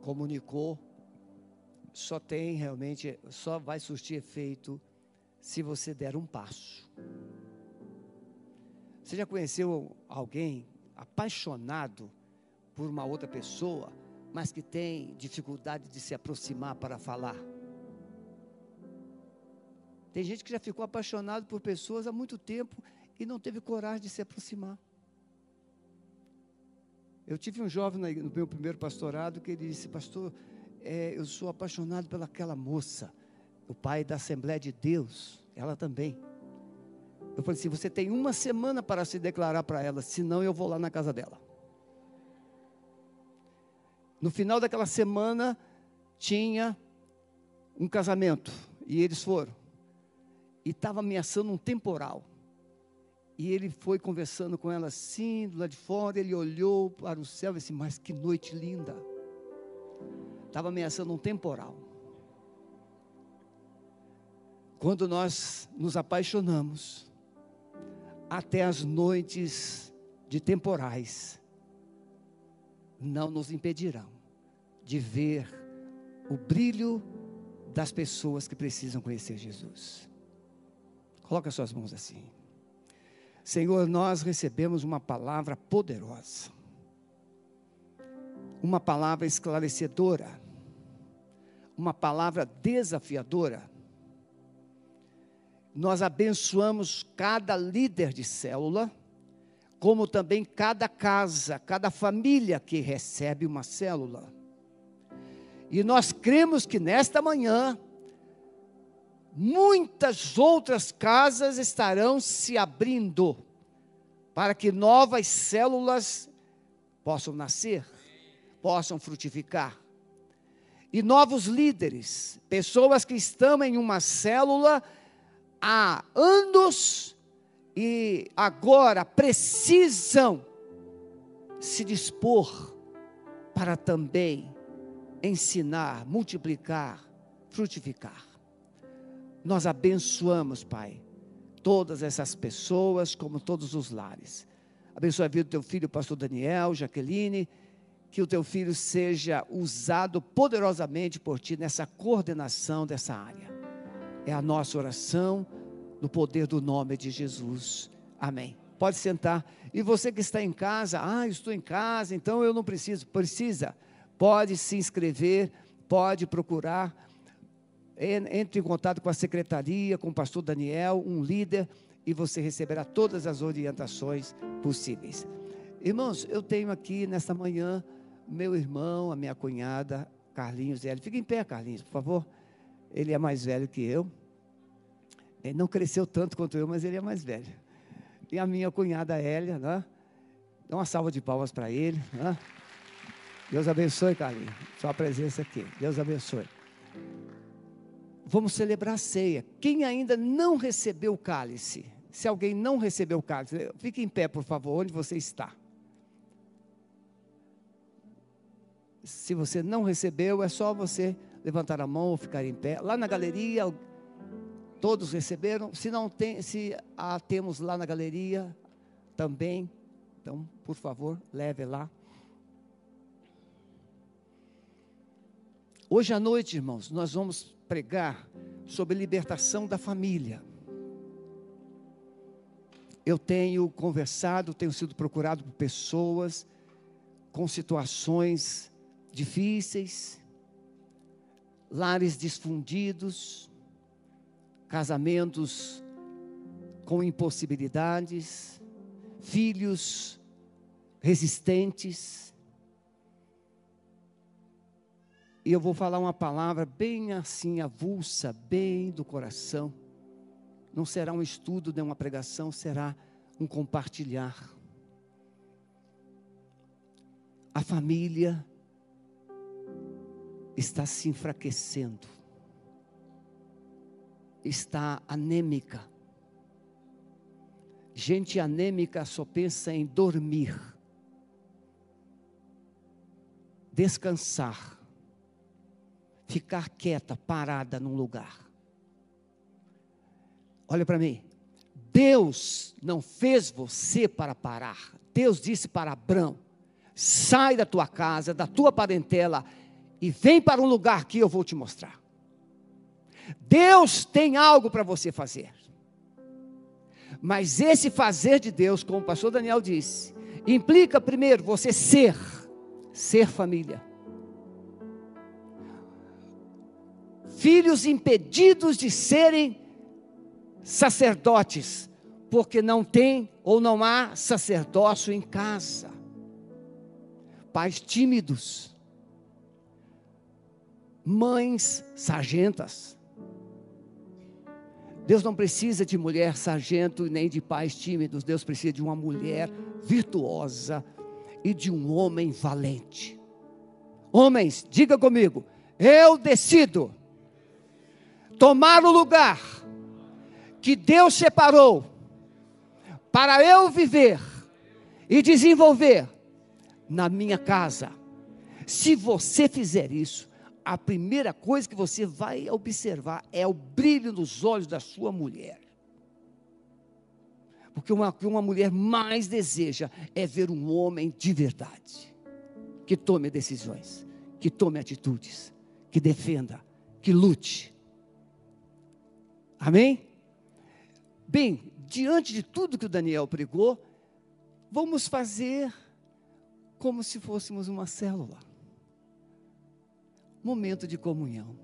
comunicou, só tem realmente, só vai surtir efeito se você der um passo. Você já conheceu alguém apaixonado por uma outra pessoa, mas que tem dificuldade de se aproximar para falar? Tem gente que já ficou apaixonado por pessoas há muito tempo e não teve coragem de se aproximar. Eu tive um jovem no meu primeiro pastorado que ele disse, pastor, é, eu sou apaixonado pelaquela moça, o pai da Assembleia de Deus, ela também. Eu falei assim: você tem uma semana para se declarar para ela, senão eu vou lá na casa dela. No final daquela semana, tinha um casamento, e eles foram. E estava ameaçando um temporal. E ele foi conversando com ela assim, do lado de fora, ele olhou para o céu e disse: Mas que noite linda! Estava ameaçando um temporal. Quando nós nos apaixonamos, até as noites de temporais não nos impedirão de ver o brilho das pessoas que precisam conhecer Jesus. Coloca suas mãos assim. Senhor, nós recebemos uma palavra poderosa, uma palavra esclarecedora, uma palavra desafiadora. Nós abençoamos cada líder de célula, como também cada casa, cada família que recebe uma célula. E nós cremos que nesta manhã, muitas outras casas estarão se abrindo para que novas células possam nascer, possam frutificar. E novos líderes, pessoas que estão em uma célula há anos e agora precisam se dispor para também ensinar, multiplicar, frutificar. Nós abençoamos, Pai, todas essas pessoas, como todos os lares. Abençoa a vida do teu filho, pastor Daniel, Jaqueline, que o teu filho seja usado poderosamente por ti nessa coordenação dessa área. É a nossa oração no poder do nome de Jesus. Amém. Pode sentar. E você que está em casa, ah, estou em casa, então eu não preciso. Precisa. Pode se inscrever, pode procurar entre em contato com a secretaria, com o pastor Daniel, um líder, e você receberá todas as orientações possíveis. Irmãos, eu tenho aqui nesta manhã meu irmão, a minha cunhada, Carlinhos Hélio. Fica em pé, Carlinhos, por favor. Ele é mais velho que eu. Ele não cresceu tanto quanto eu, mas ele é mais velho. E a minha cunhada Hélia, né? Dá uma salva de palmas para ele. Né? Deus abençoe, Carlinhos. Sua presença aqui. Deus abençoe vamos celebrar a ceia. Quem ainda não recebeu o cálice, se alguém não recebeu o cálice, fique em pé, por favor, onde você está. Se você não recebeu, é só você levantar a mão ou ficar em pé. Lá na galeria, todos receberam. Se não tem, se a temos lá na galeria também, então, por favor, leve lá. Hoje à noite, irmãos, nós vamos pregar sobre libertação da família. Eu tenho conversado, tenho sido procurado por pessoas com situações difíceis, lares desfundidos, casamentos com impossibilidades, filhos resistentes, E eu vou falar uma palavra bem assim, avulsa, bem do coração. Não será um estudo nem uma pregação, será um compartilhar. A família está se enfraquecendo, está anêmica. Gente anêmica só pensa em dormir, descansar ficar quieta, parada num lugar. Olha para mim. Deus não fez você para parar. Deus disse para Abraão: sai da tua casa, da tua parentela e vem para um lugar que eu vou te mostrar. Deus tem algo para você fazer. Mas esse fazer de Deus, como o pastor Daniel disse, implica primeiro você ser, ser família. Filhos impedidos de serem sacerdotes, porque não tem ou não há sacerdócio em casa. Pais tímidos, mães sargentas, Deus não precisa de mulher sargento nem de pais tímidos. Deus precisa de uma mulher virtuosa e de um homem valente. Homens, diga comigo, eu decido tomar o lugar que Deus separou para eu viver e desenvolver na minha casa. Se você fizer isso, a primeira coisa que você vai observar é o brilho nos olhos da sua mulher. Porque o que uma mulher mais deseja é ver um homem de verdade, que tome decisões, que tome atitudes, que defenda, que lute. Amém? Bem, diante de tudo que o Daniel pregou, vamos fazer como se fôssemos uma célula momento de comunhão.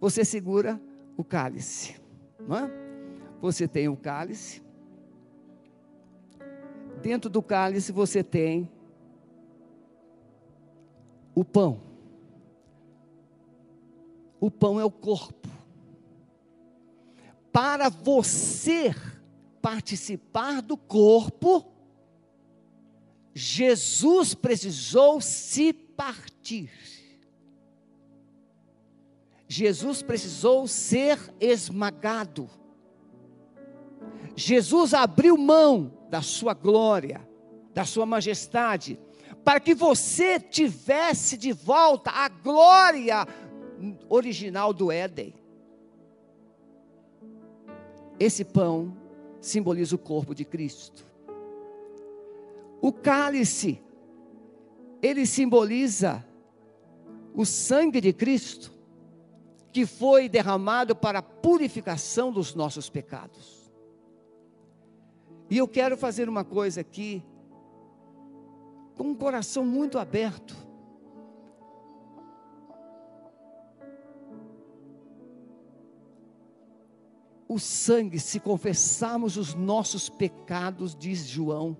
Você segura o cálice, não é? Você tem o cálice. Dentro do cálice você tem o pão. O pão é o corpo. Para você participar do corpo, Jesus precisou se partir. Jesus precisou ser esmagado. Jesus abriu mão da sua glória, da sua majestade, para que você tivesse de volta a glória original do Éden. Esse pão simboliza o corpo de Cristo. O cálice, ele simboliza o sangue de Cristo que foi derramado para a purificação dos nossos pecados. E eu quero fazer uma coisa aqui, com um coração muito aberto. O sangue, se confessarmos os nossos pecados, diz João,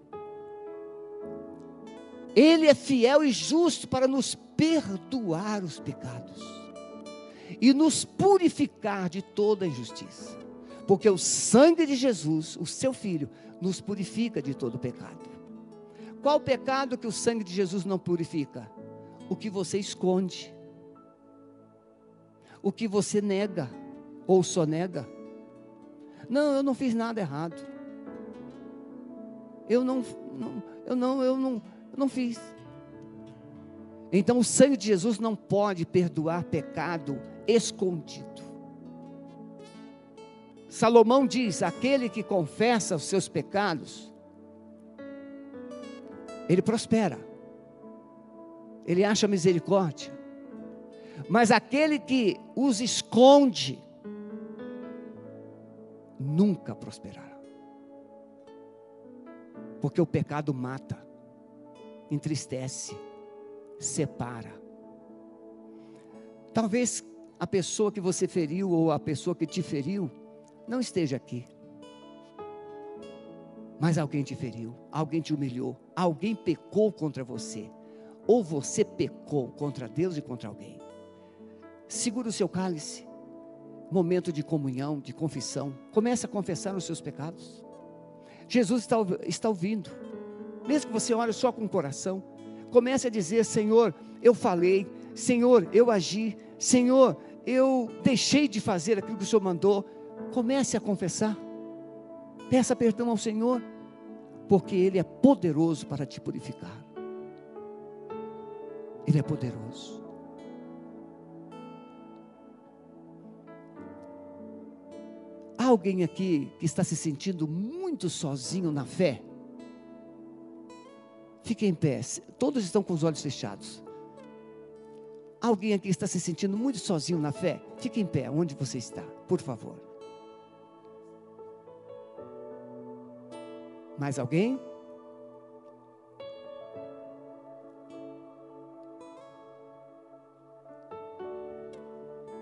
Ele é fiel e justo para nos perdoar os pecados e nos purificar de toda injustiça. Porque o sangue de Jesus, o seu filho, nos purifica de todo pecado. Qual pecado que o sangue de Jesus não purifica? O que você esconde, o que você nega ou só nega. Não, eu não fiz nada errado. Eu não, não eu não, eu não, eu não fiz. Então o sangue de Jesus não pode perdoar pecado escondido. Salomão diz: aquele que confessa os seus pecados, ele prospera, ele acha misericórdia, mas aquele que os esconde, nunca prosperará, porque o pecado mata, entristece, separa. Talvez a pessoa que você feriu ou a pessoa que te feriu não esteja aqui. Mas alguém te feriu, alguém te humilhou, alguém pecou contra você, ou você pecou contra Deus e contra alguém. Segura o seu cálice, momento de comunhão, de confissão. Comece a confessar os seus pecados. Jesus está, está ouvindo, mesmo que você olhe só com o coração. Comece a dizer: Senhor, eu falei, Senhor, eu agi, Senhor, eu deixei de fazer aquilo que o Senhor mandou. Comece a confessar. Peça perdão ao Senhor, porque Ele é poderoso para te purificar. Ele é poderoso. Há alguém aqui que está se sentindo muito sozinho na fé? Fique em pé. Todos estão com os olhos fechados. Alguém aqui está se sentindo muito sozinho na fé? Fique em pé, onde você está, por favor. Mais alguém?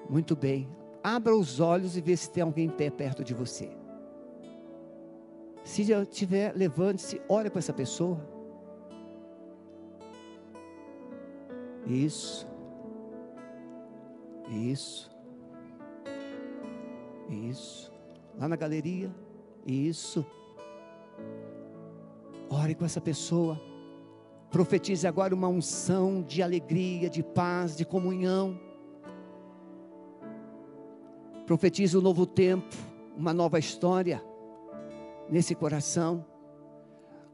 Muito bem. Abra os olhos e vê se tem alguém em pé perto de você. Se já tiver, levante-se, olhe para essa pessoa. Isso. Isso. Isso. Lá na galeria. Isso. Ore com essa pessoa. Profetize agora uma unção de alegria, de paz, de comunhão. Profetize um novo tempo, uma nova história nesse coração.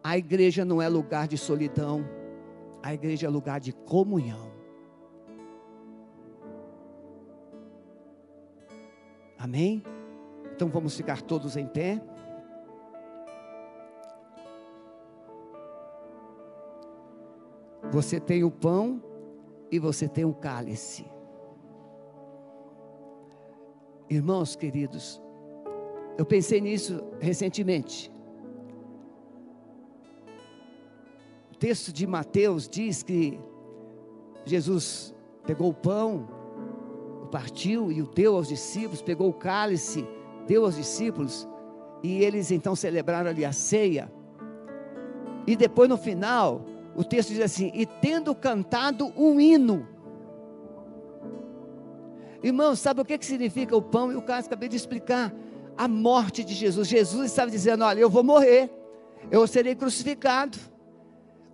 A igreja não é lugar de solidão, a igreja é lugar de comunhão. Amém? Então vamos ficar todos em pé. Você tem o pão e você tem o cálice. Irmãos queridos, eu pensei nisso recentemente. O texto de Mateus diz que Jesus pegou o pão, partiu e o deu aos discípulos, pegou o cálice, deu aos discípulos, e eles então celebraram ali a ceia. E depois no final, o texto diz assim: e tendo cantado um hino, Irmãos, sabe o que, que significa o pão e o cálice? Acabei de explicar. A morte de Jesus. Jesus estava dizendo: Olha, eu vou morrer, eu serei crucificado,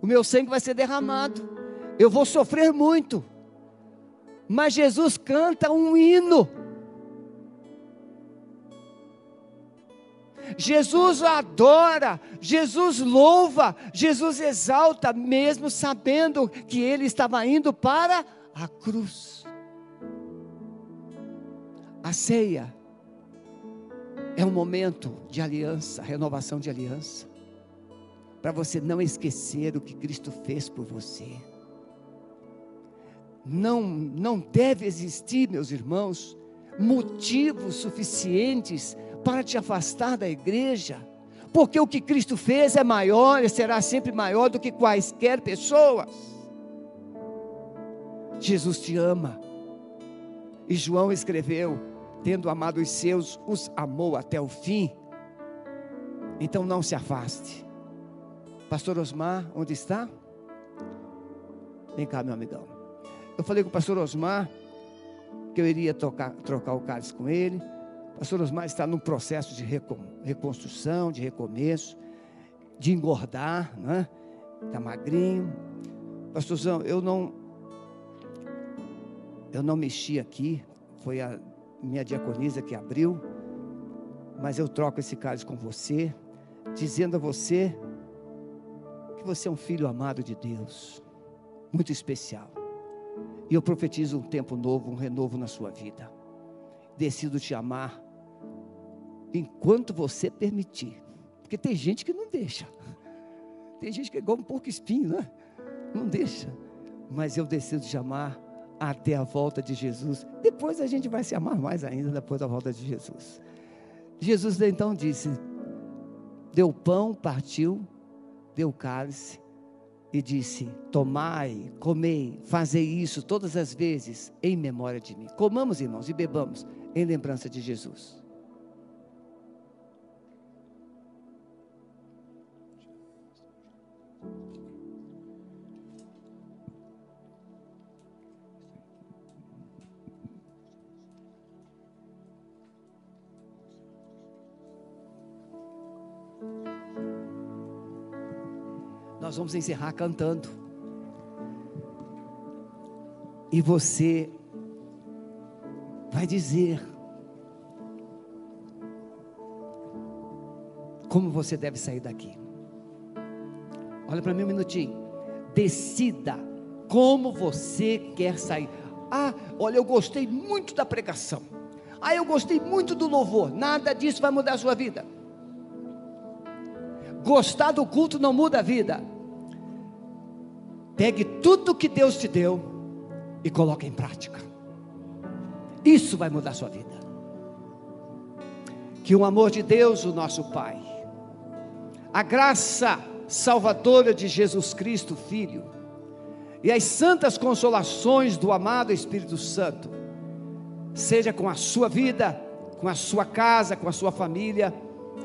o meu sangue vai ser derramado, eu vou sofrer muito. Mas Jesus canta um hino. Jesus adora, Jesus louva, Jesus exalta, mesmo sabendo que ele estava indo para a cruz. A ceia é um momento de aliança, renovação de aliança, para você não esquecer o que Cristo fez por você. Não, não deve existir, meus irmãos, motivos suficientes para te afastar da igreja, porque o que Cristo fez é maior e será sempre maior do que quaisquer pessoas. Jesus te ama. E João escreveu: tendo amado os seus, os amou até o fim. Então não se afaste. Pastor Osmar, onde está? Vem cá, meu amigão. Eu falei com o pastor Osmar que eu iria tocar, trocar o cálice com ele. O pastor Osmar está num processo de reconstrução, de recomeço, de engordar, né? Está magrinho. Pastorzão, eu não eu não mexi aqui, foi a minha diaconisa que abriu, mas eu troco esse cálice com você, dizendo a você que você é um filho amado de Deus, muito especial. E eu profetizo um tempo novo, um renovo na sua vida. Decido te amar enquanto você permitir. Porque tem gente que não deixa. Tem gente que é igual um porco espinho, né? Não deixa. Mas eu decido te amar até a volta de Jesus. Depois a gente vai se amar mais ainda depois da volta de Jesus. Jesus então disse: deu pão, partiu, deu cálice e disse: Tomai, comei, fazei isso todas as vezes em memória de mim. Comamos, irmãos, e bebamos em lembrança de Jesus. Nós vamos encerrar cantando. E você vai dizer como você deve sair daqui. Olha para mim um minutinho. Decida como você quer sair. Ah, olha, eu gostei muito da pregação. Ah, eu gostei muito do louvor. Nada disso vai mudar a sua vida. Gostar do culto não muda a vida. Pegue tudo que Deus te deu e coloque em prática. Isso vai mudar sua vida. Que o amor de Deus, o nosso Pai, a graça salvadora de Jesus Cristo, Filho, e as santas consolações do amado Espírito Santo, seja com a sua vida, com a sua casa, com a sua família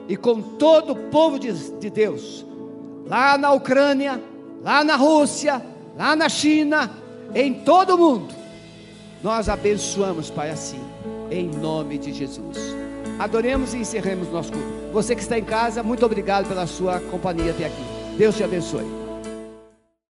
e com todo o povo de, de Deus, lá na Ucrânia, lá na Rússia, lá na China, em todo o mundo. Nós abençoamos, Pai, assim, em nome de Jesus. Adoremos e encerremos nosso culto. Você que está em casa, muito obrigado pela sua companhia até aqui. Deus te abençoe.